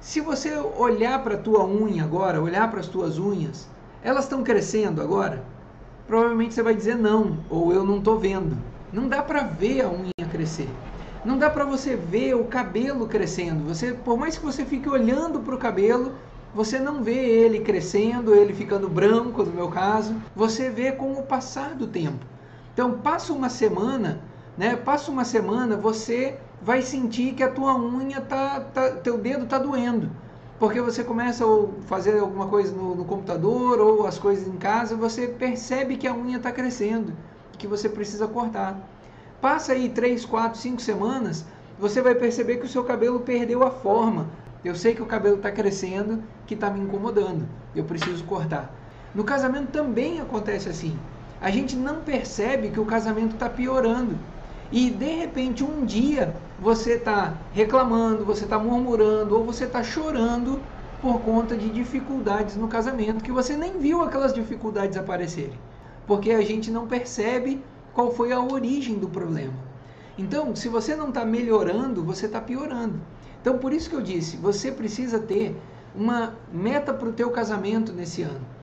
Se você olhar para a tua unha agora, olhar para as tuas unhas, elas estão crescendo agora? Provavelmente você vai dizer não, ou eu não estou vendo. Não dá para ver a unha crescer. Não dá para você ver o cabelo crescendo. Você, por mais que você fique olhando para o cabelo, você não vê ele crescendo, ele ficando branco, no meu caso. Você vê com o passar do tempo. Então, passa uma semana, né? Passa uma semana, você vai sentir que a tua unha tá, tá teu dedo tá doendo. Porque você começa a fazer alguma coisa no, no computador ou as coisas em casa, você percebe que a unha está crescendo, que você precisa cortar. Passa aí 3, 4, 5 semanas, você vai perceber que o seu cabelo perdeu a forma. Eu sei que o cabelo está crescendo, que está me incomodando. Eu preciso cortar. No casamento também acontece assim a gente não percebe que o casamento está piorando. E de repente um dia você está reclamando, você está murmurando ou você está chorando por conta de dificuldades no casamento que você nem viu aquelas dificuldades aparecerem, porque a gente não percebe qual foi a origem do problema. Então, se você não está melhorando, você está piorando. Então, por isso que eu disse, você precisa ter uma meta para o teu casamento nesse ano.